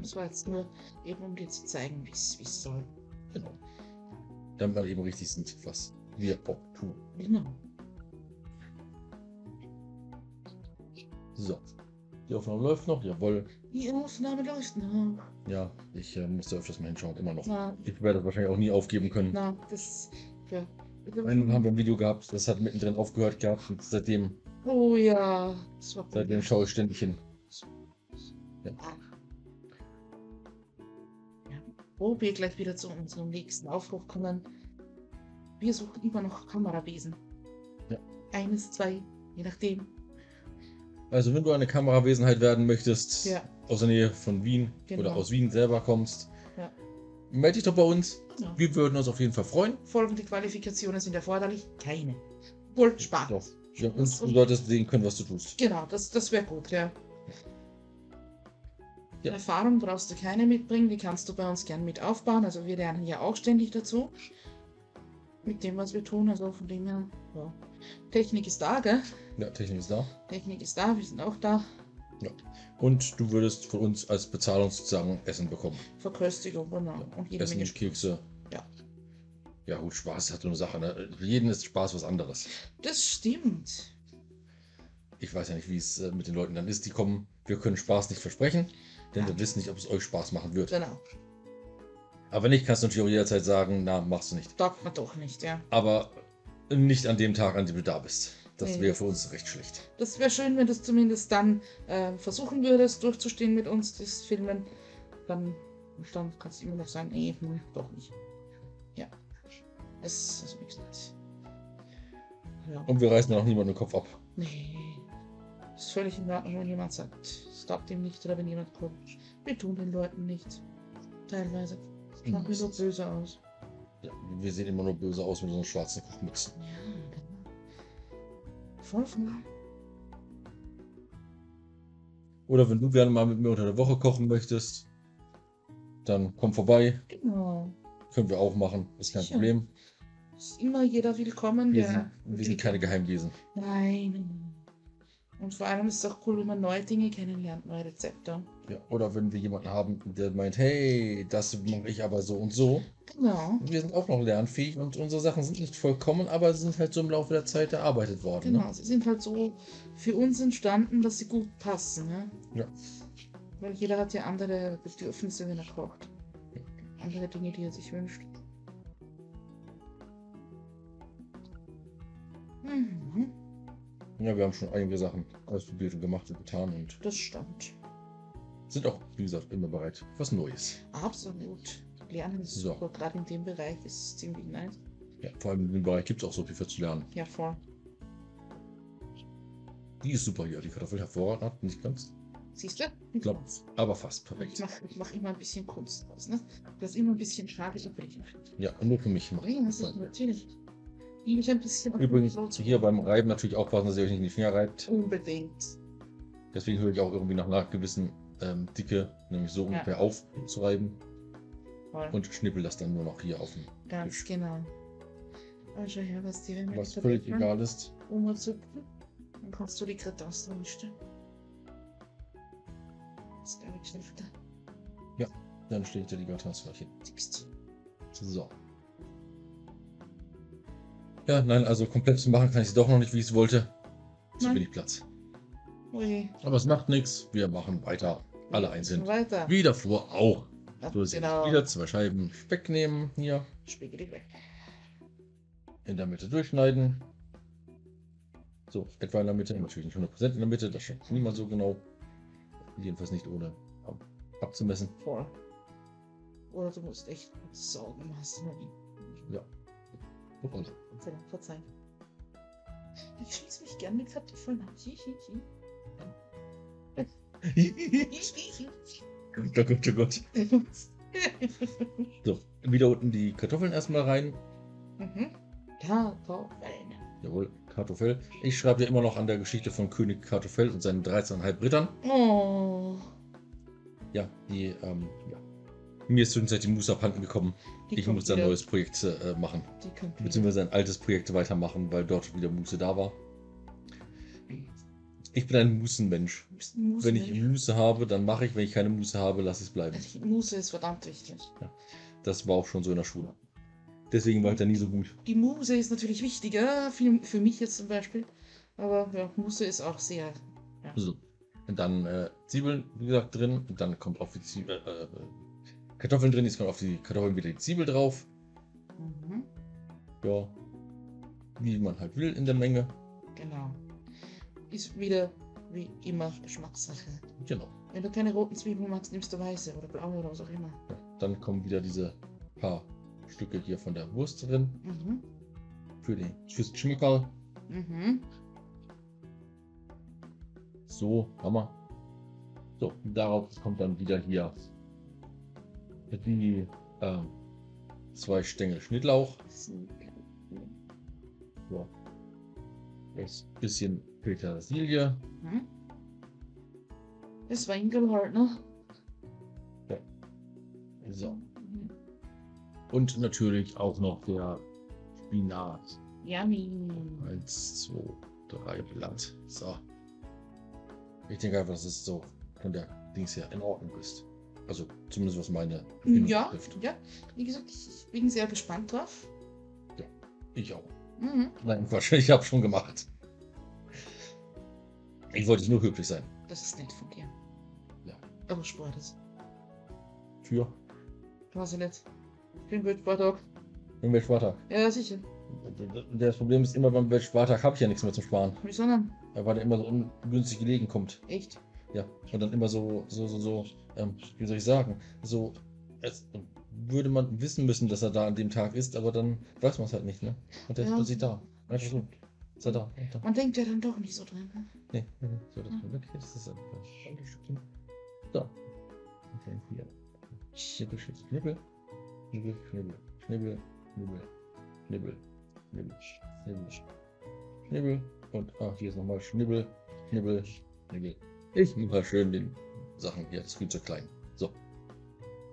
Das war jetzt nur eben, um dir zu zeigen, wie es soll. Genau. Damit man eben richtig sieht, was wir auch tun. Genau. So. Die Aufnahme läuft noch, jawohl. Die Aufnahme läuft noch. Ja, ich äh, musste öfters mal hinschauen, immer noch. Na, Ich werde das wahrscheinlich auch nie aufgeben können. na, das. Ja. Einmal haben wir ein Video gehabt, das hat mittendrin aufgehört gehabt und seitdem, Oh ja. Das war seitdem schaue ich ständig hin. Ah. Ja. Wo wir gleich wieder zu unserem nächsten Aufruf kommen. Wir suchen immer noch Kamerawesen. Ja. Eines, zwei, je nachdem. Also wenn du eine Kamerawesenheit werden möchtest, Ja. aus der Nähe von Wien Genau. oder aus Wien selber kommst, Ja. melde dich doch bei uns. Genau. Wir würden uns auf jeden Fall freuen. Folgende Qualifikationen sind erforderlich? Keine. Wohl Spaß. Doch. Ja, und du solltest sehen können, was du tust. Genau, das, das wäre gut, ja. Ja. Erfahrung brauchst du keine mitbringen, die kannst du bei uns gern mit aufbauen. Also wir lernen ja auch ständig dazu. Mit dem, was wir tun. Also von dem her, ja. Technik ist da, gell? Ja, Technik ist da. Technik ist da, wir sind auch da. Und du würdest von uns als Bezahlung sozusagen Essen bekommen. Verköstigung, genau. Und jede Essen, Menge. Kekse. Ja. Ja, gut, Spaß hat so eine Sache. Ne? Für jeden ist Spaß was anderes. Das stimmt. Ich weiß ja nicht, wie es äh, mit den Leuten dann ist, die kommen. Wir können Spaß nicht versprechen, denn Ja. wir wissen nicht, ob es euch Spaß machen wird. Genau. Aber wenn nicht, kannst du natürlich auch jederzeit sagen, na, machst du nicht. Taugt man doch nicht, ja. Aber nicht an dem Tag, an dem du da bist. Das Nee. wäre für uns recht schlecht. Das wäre schön, wenn du es zumindest dann äh, versuchen würdest, durchzustehen mit uns, das Filmen. Dann, dann kannst du immer noch sagen, nee, hm, doch nicht. Ja. Es ist nichts Neues. Ja. Und wir reißen auch niemanden den Kopf ab. Nee. Ist völlig in Ordnung, wenn jemand sagt, stoppt ihm nicht oder wenn jemand kommt. Wir tun den Leuten nichts. Teilweise. Mir nur Mindestens. böse aus. Ja, wir sehen immer nur böse aus mit unseren schwarzen Kuchmützen. Ja, genau. Voll. Oder wenn du gerne mal mit mir unter der Woche kochen möchtest, dann komm vorbei. Genau. Können wir auch machen. Ist kein Ja. Problem. Ist immer jeder willkommen. Wir, sind, wir sind keine Geheimwesen. Nein. Und vor allem ist es auch cool, wenn man neue Dinge kennenlernt, neue Rezepte. Ja, oder wenn wir jemanden haben, der meint, hey, das mache ich aber so und so. Genau. Wir sind auch noch lernfähig und unsere Sachen sind nicht vollkommen, aber sie sind halt so im Laufe der Zeit erarbeitet worden. Genau. Ne? Sie sind halt so für uns entstanden, dass sie gut passen. Ne? Ja. Weil jeder hat ja andere Bedürfnisse, wenn er kocht. Andere Dinge, die er sich wünscht. Mhm. Ja, wir haben schon einige Sachen ausprobiert und gemacht und getan und Das stimmt. sind auch, wie gesagt, immer bereit. Was Neues. Absolut. Lernen ist So. super. Gerade in dem Bereich ist es ziemlich nice. Ja, vor allem in dem Bereich gibt es auch so viel für zu lernen. Ja, voll. Die ist super hier, die Kartoffel hervorragend, nicht ganz, Siehst du? ich glaube, aber fast Ich perfekt. mache ich mach immer ein bisschen Kunst draus, ne? Das ist immer ein bisschen schade übrig. Ja, und nur für mich machen. Ja, das ist natürlich. Liebe ich ein bisschen Übrigens, hier beim Reiben natürlich aufpassen, dass ihr euch nicht in die Finger reibt. Unbedingt. Deswegen höre ich auch irgendwie nach einer gewissen ähm, Dicke, nämlich so Ja. ungefähr auf zu reiben Voll. und schnippel das dann nur noch hier auf den Ganz Tisch. genau. Aber schau her, was dir Was völlig Kartoffeln egal ist. umzupfen, Dann kannst du die Kretanz drin stellen. Das ist glaube ich schlechter. Dann steht ja die. Siehst So. Ja, nein, also komplett machen kann ich es doch noch nicht, wie ich es wollte. Zu wenig Platz. Ui. Aber es macht nichts. Wir machen weiter. Alle einzeln. Weiter. Wie davor auch. Ja, sind genau. wieder zwei Scheiben Speck nehmen. Hier Spiegel weg. in der Mitte durchschneiden. So, etwa in der Mitte. Natürlich nicht 100% in der Mitte. Das schafft niemand so genau. Jedenfalls nicht ohne ab- abzumessen. Voll. Oder du musst echt saugen lassen. Hoppala. Verzeihung, Verzeihung. Ich schieße mich gern mit Kartoffeln ab. Hi, hi, hi. Gott, oh Gott, oh Gott. So, wieder unten die Kartoffeln erstmal rein. mhm. Kartoffeln. Jawohl, Kartoffel. Ich schreibe ja immer noch an der Geschichte von König Kartoffel und seinen 13,5 Rittern. Oh. Ja, die, ähm, ja. Mir ist zwischenzeitlich die Muße abhanden gekommen. Die ich muss ein neues Projekt äh, machen. Beziehungsweise ein altes Projekt weitermachen, weil dort wieder Muße da war. Ich bin ein Mußenmensch. Ein Wenn ich. Muße habe, dann mache ich. Wenn ich keine Muße habe, lasse ich es bleiben. Die Muse ist verdammt wichtig. Das war auch schon so in der Schule. Deswegen war ich da nie so gut. Die Muse ist natürlich wichtiger, für, für mich jetzt zum Beispiel. Aber ja, Muse ist auch sehr. So. Und dann äh, Zwiebeln, wie gesagt, drin. Und dann kommt auf die Zwiebel, äh, äh, Kartoffeln drin. Jetzt kommt auf die Kartoffeln wieder die Zwiebel drauf. Mhm. Ja. Wie man halt will in der Menge. Genau. Ist wieder wie immer Geschmackssache. Genau. Wenn du keine roten Zwiebeln magst, nimmst du weiße oder blaue oder was auch immer. Ja. Dann kommen wieder diese paar Stücke hier von der Wurst drin. Mhm. Für den fürs Schmickerl. Mhm. So, Hammer. So, darauf kommt dann wieder hier die ähm, zwei Stängel Schnittlauch. So. Das bisschen Petersilie. Mhm. Das Weingel halt, ne? So. Mhm. Und natürlich auch noch der Spinat. Yummy. Eins, zwei, drei Blatt. So. Ich denke einfach, dass es so von der Dings her in Ordnung ist. Also zumindest was meine Empfindung Ja, betrifft. ja. Wie gesagt, ich bin sehr gespannt drauf. Ich auch. Mhm. Nein, Quatsch, ich habe schon gemacht. Ich wollte nur höflich sein. Das ist nett von dir. Ja. Aber Sport ist. Für ich nicht. Für den Weltspartag. den Weltspartag. Ja, sicher. Das Problem ist immer beim Weltspartag habe ich ja nichts mehr zum Sparen. Wieso denn? Weil der immer so ungünstig gelegen kommt. Echt? ja, und dann immer so, so, so, so, ähm, wie soll ich sagen, so, als würde man wissen müssen, dass er da an dem Tag ist, aber dann weiß man es halt nicht, ne? Und der ja. ist plötzlich da. Ja, stimmt. Ist er da, da. Man denkt ja dann doch nicht so dran, ne? Nee, nee, nee. So, das, ja. okay, das ist einfach. Da. Okay, hier. Schnibbel, schnibbel. Schnibbel, schnibbel. Schnibbel, schnibbel. Schnibbel, schnibbel. Schnibbel. Schnibbel. Und, ah, hier ist nochmal Schnibbel, schnibbel, schnibbel. Ich mache schön den Sachen hier. Das zu klein. So.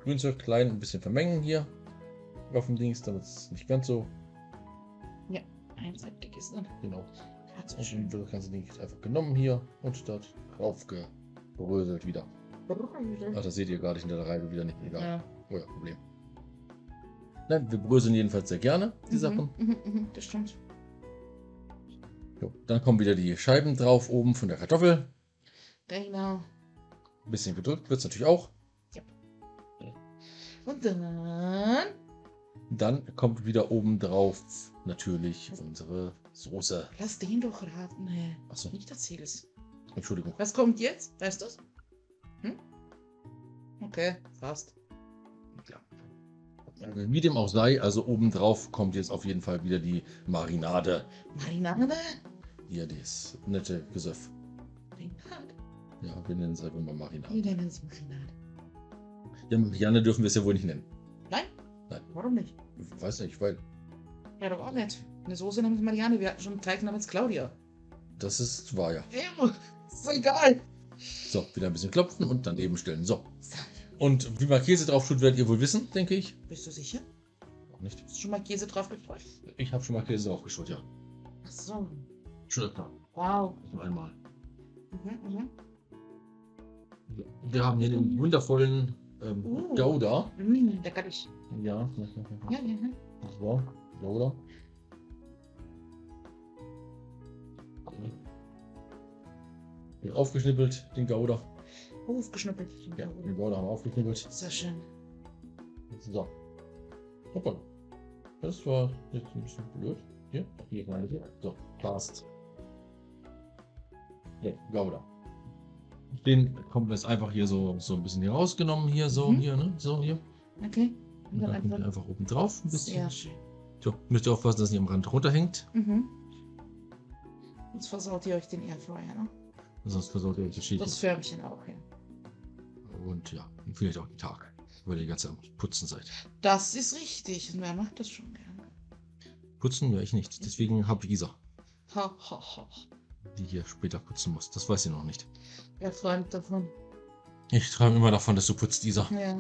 Grünzeug klein ein bisschen vermengen hier auf dem Dings, damit es nicht ganz so Einseitig ist dann. genau. So Und schön. das ganze Ding einfach genommen hier und dort drauf gebröselt wieder. Ach, das seht ihr gerade hinter der Reibe wieder nicht. Egal. Ja. Oh ja, Problem. Nein, wir bröseln jedenfalls sehr gerne die Mhm, Sachen. mhm, mhm, Das stimmt. Jo, dann kommen wieder die Scheiben drauf oben von der Kartoffel. Genau. Ein bisschen gedrückt wird es natürlich auch. Und dann. Dann kommt wieder oben drauf natürlich unsere Soße. Lass den doch raten, hey. Achso, Nicht erzähl's. Entschuldigung. Was kommt jetzt? Weißt du's? Hm? Okay, fast. Ja. Wie dem auch sei, also oben drauf kommt jetzt auf jeden Fall wieder die Marinade. Marinade? Hier, das nette Gesöff. Marinade. Ja, wir nennen es einfach mal Marinade. Wir nennen es Marinade. Ja, Marianne dürfen wir es ja wohl nicht nennen. Nein? Nein. Warum nicht? Ich weiß nicht, weil Ja, doch auch nicht. Eine Soße namens Marianne. Wir hatten schon einen Teig namens Claudia. das ist wahr, ja. Ja, ist so egal. So, wieder ein bisschen klopfen und dann eben stellen. So. Und wie man Käse drauf tut, werdet ihr wohl wissen, denke ich. Bist du sicher? Noch nicht. Hast du schon mal Käse drauf gestreut? Ich habe schon mal Käse draufgeschult, ja. Ach so. Schon öfter. Wow. Noch einmal. Mhm, mhm. Wir haben hier den wundervollen ähm, Uh. Gouda. Mm, leckerlich. Ja, Ja, ja, ja. so, Gouda. Hier aufgeschnippelt, den Gouda. Aufgeschnippelt. Ja, den Gouda haben wir aufgeschnippelt. Sehr schön. So. Hoppala. Das war jetzt ein bisschen blöd. Hier, hier rein. So, passt. Ja, Gouda. Den kommt jetzt einfach hier so, so ein bisschen hier rausgenommen. Hier, so, Mhm. hier, ne? So, hier. Okay. Und dann kommt er einfach oben drauf ein bisschen. Sehr schön. So, müsst ihr aufpassen, dass ihr am Rand runterhängt. Mhm. Jetzt versaut ihr euch den Airfryer, ne? Sonst versaut ihr euch die Schädel. Das Förmchen auch, ja. Und ja, und vielleicht auch die Tage. Weil ihr die ganze Zeit Putzen seid. Das ist richtig. Und wer macht das schon gerne? Putzen ja ich nicht. Deswegen habe ich Isa, Ha, ha, ha. Die hier später putzen muss. Das weiß sie noch nicht. Wer träumt davon? Ich träume immer davon, dass du putzt, Isa. Ja.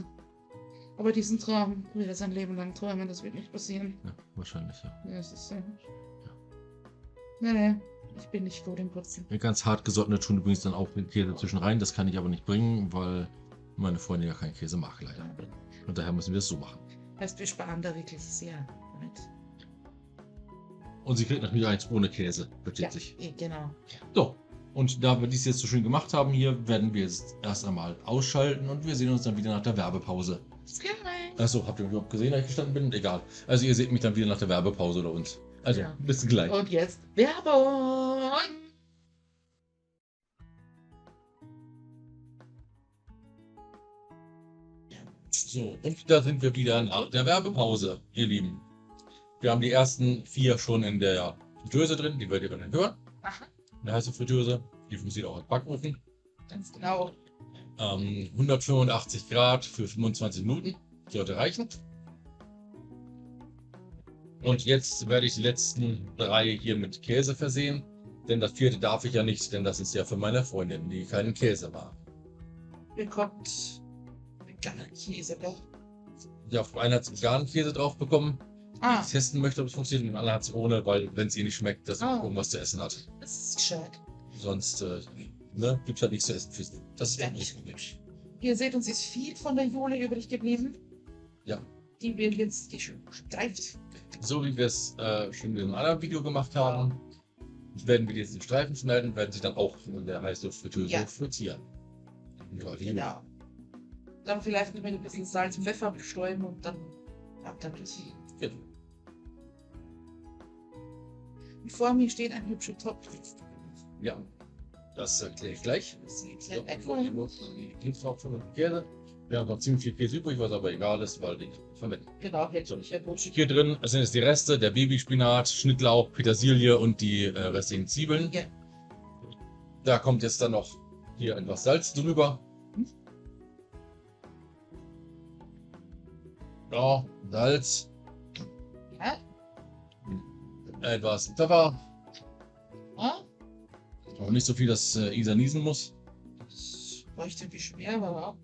Aber diesen Traum will er sein Leben lang träumen. Das wird nicht passieren. Ja, wahrscheinlich, ja. Ja, das ist ja. Nee, nee. Ich bin nicht vor dem Putzen. Ja, Ganz hart gesottene tun übrigens dann auch den Käse zwischen rein. Das kann ich aber nicht bringen, weil meine Freundin ja keinen Käse mag, leider. Und daher müssen wir es so machen. Heißt, wir sparen da wirklich sehr damit. Und sie kriegt natürlich eins ohne Käse, versteht Ja, sich. eh, genau. So, und da wir dies jetzt so schön gemacht haben hier, werden wir jetzt erst einmal ausschalten und wir sehen uns dann wieder nach der Werbepause. Achso, habt ihr überhaupt gesehen, dass ich gestanden bin? Egal. Also ihr seht mich dann wieder nach der Werbepause oder uns. Also, Ja. bis gleich. Und jetzt Werbung! So, und da sind wir wieder nach der Werbepause, ihr Lieben. Wir haben die ersten vier schon in der Fritteuse drin, die werdet ihr dann hören. Aha, Eine heiße Fritteuse, die funktioniert auch als Backofen. ganz genau. Ähm, 185 Grad für 25 Minuten sollte reichen. Und jetzt werde ich die letzten drei hier mit Käse versehen. Denn das vierte darf ich ja nicht, denn das ist ja für meine Freundin, die keinen Käse mag. Hier kommt veganer Käse doch. Ja, auf einen hat veganen Käse drauf bekommen. Ah, testen möchte, ob es funktioniert. Und anderen hat sie ohne, weil wenn es ihr nicht schmeckt, dass sie Ah. irgendwas zu essen hat. das ist gescheit. Sonst äh, ne, gibt es halt nichts zu essen für sie. Das ist Ja, nicht gut. Ihr seht, uns ist viel von der Jule übrig geblieben. Ja. Die wird jetzt gestreift. So wie wir es äh, schon in einem anderen Video gemacht haben, werden wir diese Streifen schneiden und werden sie dann auch in der Heißluftfritteuse Ja. frittieren. Ja, die- Genau. Dann vielleicht noch mit ein bisschen Salz und Pfeffer bestäuben und dann ab damit. Ja. Und vor mir steht ein hübscher Topf. Ja, das erkläre ich gleich. Das und Käse. Wir haben noch ziemlich viel Käse übrig, was aber egal ist, weil die verwenden. Genau, hätte ich ja gut. Hier drin sind jetzt die Reste, der Babyspinat, Schnittlauch, Petersilie und die äh, restlichen Zwiebeln. Ja. Da kommt jetzt dann noch hier etwas Salz drüber. Hm. Ja, Salz. Etwas Pfeffer, Ah, aber nicht so viel, dass äh, Isa niesen muss. das leuchtet wie schwer, aber auch.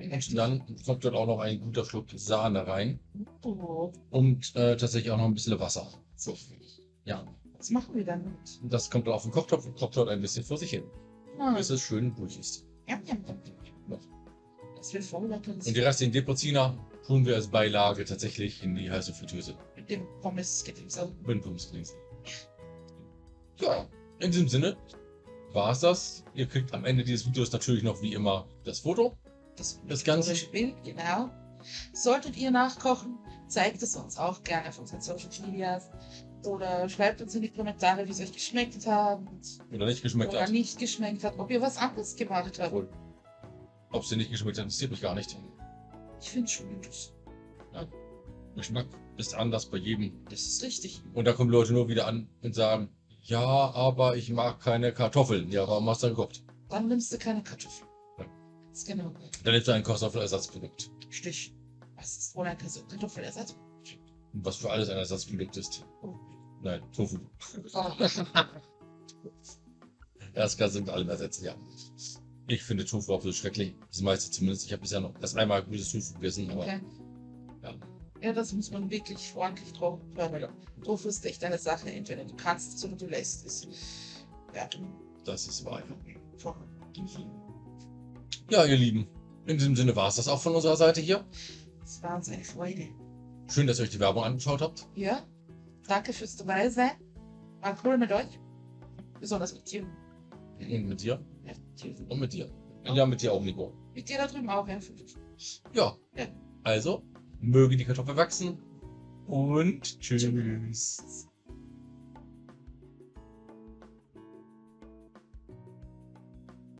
Und dann kommt dort auch noch ein guter Schluck Sahne rein Oh, und äh, tatsächlich auch noch ein bisschen Wasser. so. Ja, Was machen wir damit? das kommt dann auf den Kochtopf und kocht dort ein bisschen vor sich hin, Ah, bis es schön ruhig ist. ja, ja, ja. Das wird voll Und die restlichen Deproziner tun wir als Beilage tatsächlich in die heiße Fritteuse. Mit dem Pommes geht ihm so. Mit Pumpskins. Ja, in diesem Sinne war es das. Ihr kriegt am Ende dieses Videos natürlich noch wie immer das Foto. Das, Das Ganze- Bild, genau. Solltet ihr nachkochen, zeigt es uns auch gerne auf unseren Social Medias. Oder schreibt uns in die Kommentare, wie es euch geschmeckt hat. Oder nicht geschmeckt oder hat. nicht geschmeckt hat. Ob ihr was anderes gemacht habt. Obwohl, Ob sie nicht geschmeckt hat, interessiert mich gar nicht. Ich finde schon gut. Geschmack ist anders bei jedem. Das ist richtig. Und da kommen Leute nur wieder an und sagen, ja, aber ich mag keine Kartoffeln. Ja, warum hast du dann gekocht? Dann nimmst du keine Kartoffeln. Ja. Ganz genau. Dann nimmst du ein Kartoffelersatzprodukt. Stich. Was ist wohl ein Kartoffelersatz? Und was für alles ein Ersatzprodukt ist. Oh. Nein, Tofu. Oh. Das kannst du mit allem ersetzen, ja. Ich finde Tofu auch so schrecklich. Das meiste zumindest. Ich habe bisher noch erst einmal gutes Tofu gegessen, aber Okay. Ja. Das muss man wirklich ordentlich drauf hören. Tofu ist echt eine Sache. Entweder du kannst es oder du lässt es. Ja, das ist wahr. Ja, ihr Lieben. In diesem Sinne war es das auch von unserer Seite hier. Es war uns eine Freude. Schön, dass ihr euch die Werbung angeschaut habt. Ja, danke fürs dabei sein. War cool mit euch. Besonders mit dir. Und mit dir. Ja. Und mit dir. Und ja, mit dir auch, Nico. Mit dir da drüben auch. Ja. Ja. Ja. Also, möge die Kartoffel wachsen. Und tschüss.